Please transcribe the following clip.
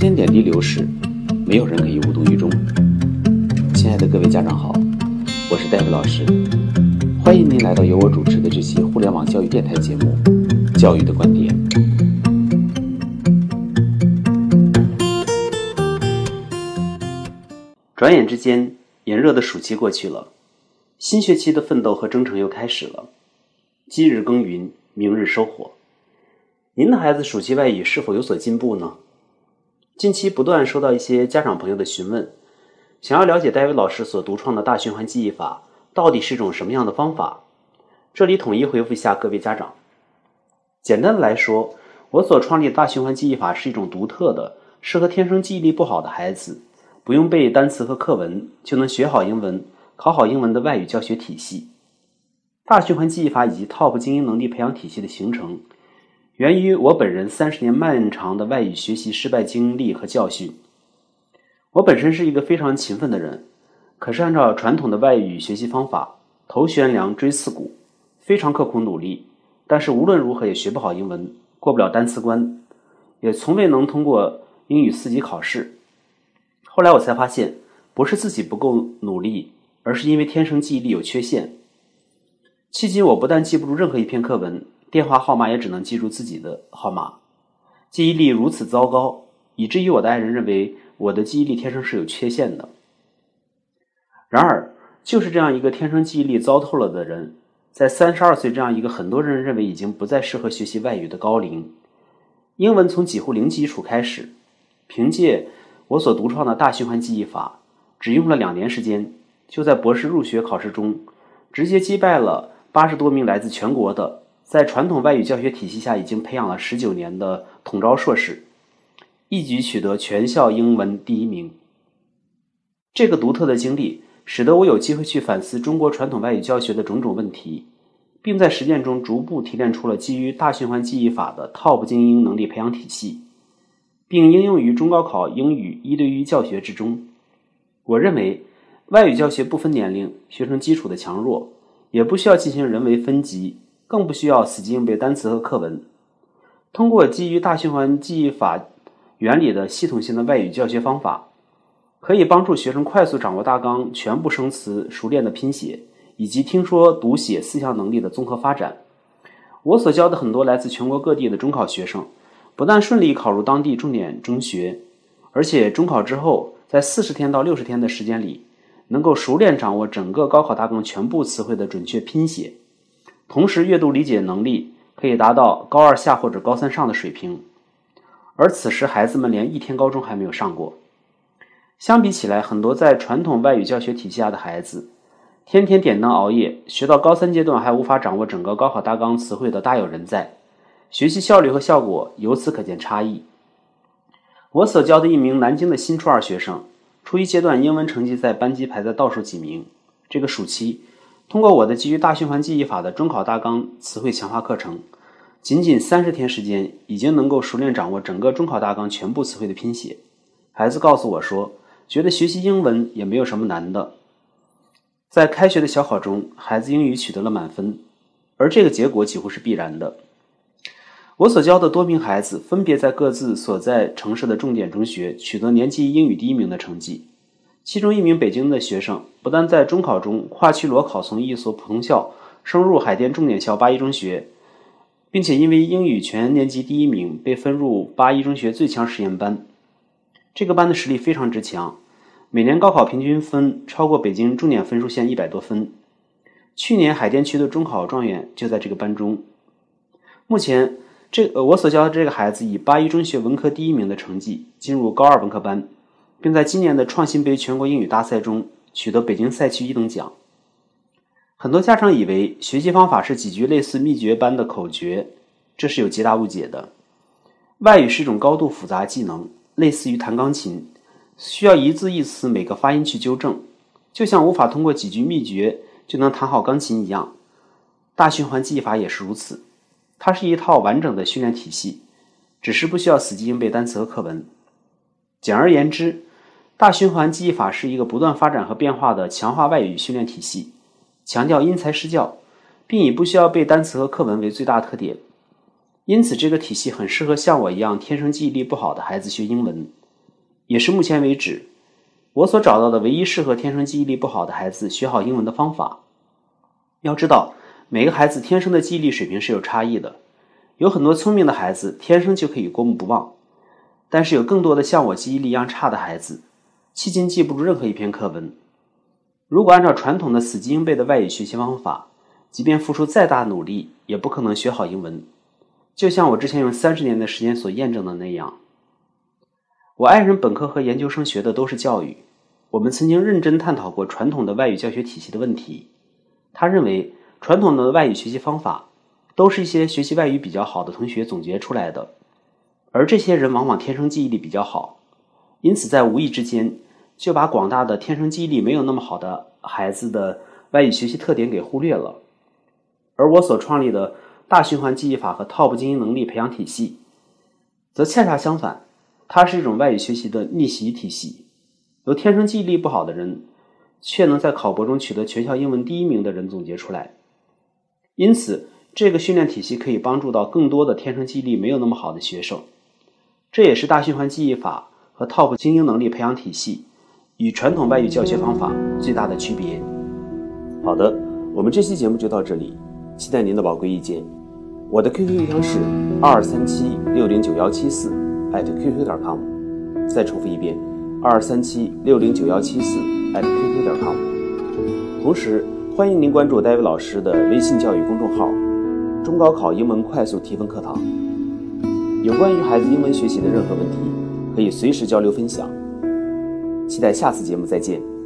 间点滴流逝，没有人可以无动于衷。亲爱的各位家长好，我是戴维老师，欢迎您来到由我主持的这期互联网教育电台节目《教育的观点》。转眼之间，炎热的暑期过去了，新学期的奋斗和征程又开始了。今日耕耘，明日收获。您的孩子暑期外语是否有所进步呢？近期不断收到一些家长朋友的询问，想要了解戴维老师所独创的大循环记忆法到底是一种什么样的方法。这里统一回复一下各位家长。简单的来说，我所创立的大循环记忆法是一种独特的、适合天生记忆力不好的孩子，不用背单词和课文就能学好英文、考好英文的外语教学体系。大循环记忆法以及 TOP 精英能力培养体系的形成。源于我本人三十年漫长的外语学习失败经历和教训。我本身是一个非常勤奋的人，可是按照传统的外语学习方法，头悬梁锥刺股，非常刻苦努力，但是无论如何也学不好英文，过不了单词关，也从未能通过英语四级考试。后来我才发现，不是自己不够努力，而是因为天生记忆力有缺陷。迄今我不但记不住任何一篇课文。电话号码也只能记住自己的号码，记忆力如此糟糕，以至于我的爱人认为我的记忆力天生是有缺陷的。然而，就是这样一个天生记忆力糟透了的人，在三十二岁这样一个很多人认为已经不再适合学习外语的高龄，英文从几乎零基础开始，凭借我所独创的大循环记忆法，只用了两年时间，就在博士入学考试中直接击败了八十多名来自全国的。在传统外语教学体系下，已经培养了十九年的统招硕士，一举取得全校英文第一名。这个独特的经历，使得我有机会去反思中国传统外语教学的种种问题，并在实践中逐步提炼出了基于大循环记忆法的 TOP 精英能力培养体系，并应用于中高考英语一对一教学之中。我认为，外语教学不分年龄、学生基础的强弱，也不需要进行人为分级。更不需要死记硬背单词和课文，通过基于大循环记忆法原理的系统性的外语教学方法，可以帮助学生快速掌握大纲全部生词熟练的拼写，以及听说读写四项能力的综合发展。我所教的很多来自全国各地的中考学生，不但顺利考入当地重点中学，而且中考之后，在四十天到六十天的时间里，能够熟练掌握整个高考大纲全部词汇的准确拼写。同时，阅读理解能力可以达到高二下或者高三上的水平，而此时孩子们连一天高中还没有上过。相比起来，很多在传统外语教学体系下的孩子，天天点灯熬夜，学到高三阶段还无法掌握整个高考大纲词汇的大有人在，学习效率和效果由此可见差异。我所教的一名南京的新初二学生，初一阶段英文成绩在班级排在倒数几名，这个暑期。通过我的基于大循环记忆法的中考大纲词汇强化课程，仅仅三十天时间，已经能够熟练掌握整个中考大纲全部词汇的拼写。孩子告诉我说，觉得学习英文也没有什么难的。在开学的小考中，孩子英语取得了满分，而这个结果几乎是必然的。我所教的多名孩子分别在各自所在城市的重点中学取得年级英语第一名的成绩。其中一名北京的学生，不但在中考中跨区裸考从一所普通校升入海淀重点校八一中学，并且因为英语全年级第一名被分入八一中学最强实验班。这个班的实力非常之强，每年高考平均分超过北京重点分数线一百多分。去年海淀区的中考状元就在这个班中。目前，这呃我所教的这个孩子以八一中学文科第一名的成绩进入高二文科班。并在今年的创新杯全国英语大赛中取得北京赛区一等奖。很多家长以为学习方法是几句类似秘诀般的口诀，这是有极大误解的。外语是一种高度复杂技能，类似于弹钢琴，需要一字一词每个发音去纠正，就像无法通过几句秘诀就能弹好钢琴一样。大循环记忆法也是如此，它是一套完整的训练体系，只是不需要死记硬背单词和课文。简而言之。大循环记忆法是一个不断发展和变化的强化外语训练体系，强调因材施教，并以不需要背单词和课文为最大特点。因此，这个体系很适合像我一样天生记忆力不好的孩子学英文。也是目前为止我所找到的唯一适合天生记忆力不好的孩子学好英文的方法。要知道，每个孩子天生的记忆力水平是有差异的，有很多聪明的孩子天生就可以过目不忘，但是有更多的像我记忆力一样差的孩子，迄今记不住任何一篇课文。如果按照传统的死记硬背的外语学习方法，即便付出再大努力，也不可能学好英文。就像我之前用三十年的时间所验证的那样。我爱人本科和研究生学的都是教育，我们曾经认真探讨过传统的外语教学体系的问题。他认为，传统的外语学习方法都是一些学习外语比较好的同学总结出来的，而这些人往往天生记忆力比较好，因此在无意之间就把广大的天生记忆力没有那么好的孩子的外语学习特点给忽略了。而我所创立的大循环记忆法和 TOP 精英能力培养体系，则恰恰相反。它是一种外语学习的逆袭体系，由天生记忆力不好的人，却能在考博中取得全校英文第一名的人总结出来。因此，这个训练体系可以帮助到更多的天生记忆力没有那么好的学生。这也是大循环记忆法和 TOP 精英能力培养体系与传统外语教学方法最大的区别。好的，我们这期节目就到这里，期待您的宝贵意见。我的 QQ 邮箱是二三七六零九幺七四。艾特 qq 点 com，再重复一遍，二三七六零九幺七四艾特 qq 点 com。同时，欢迎您关注戴维老师的微信教育公众号“中高考英文快速提分课堂”。有关于孩子英文学习的任何问题，可以随时交流分享。期待下次节目再见。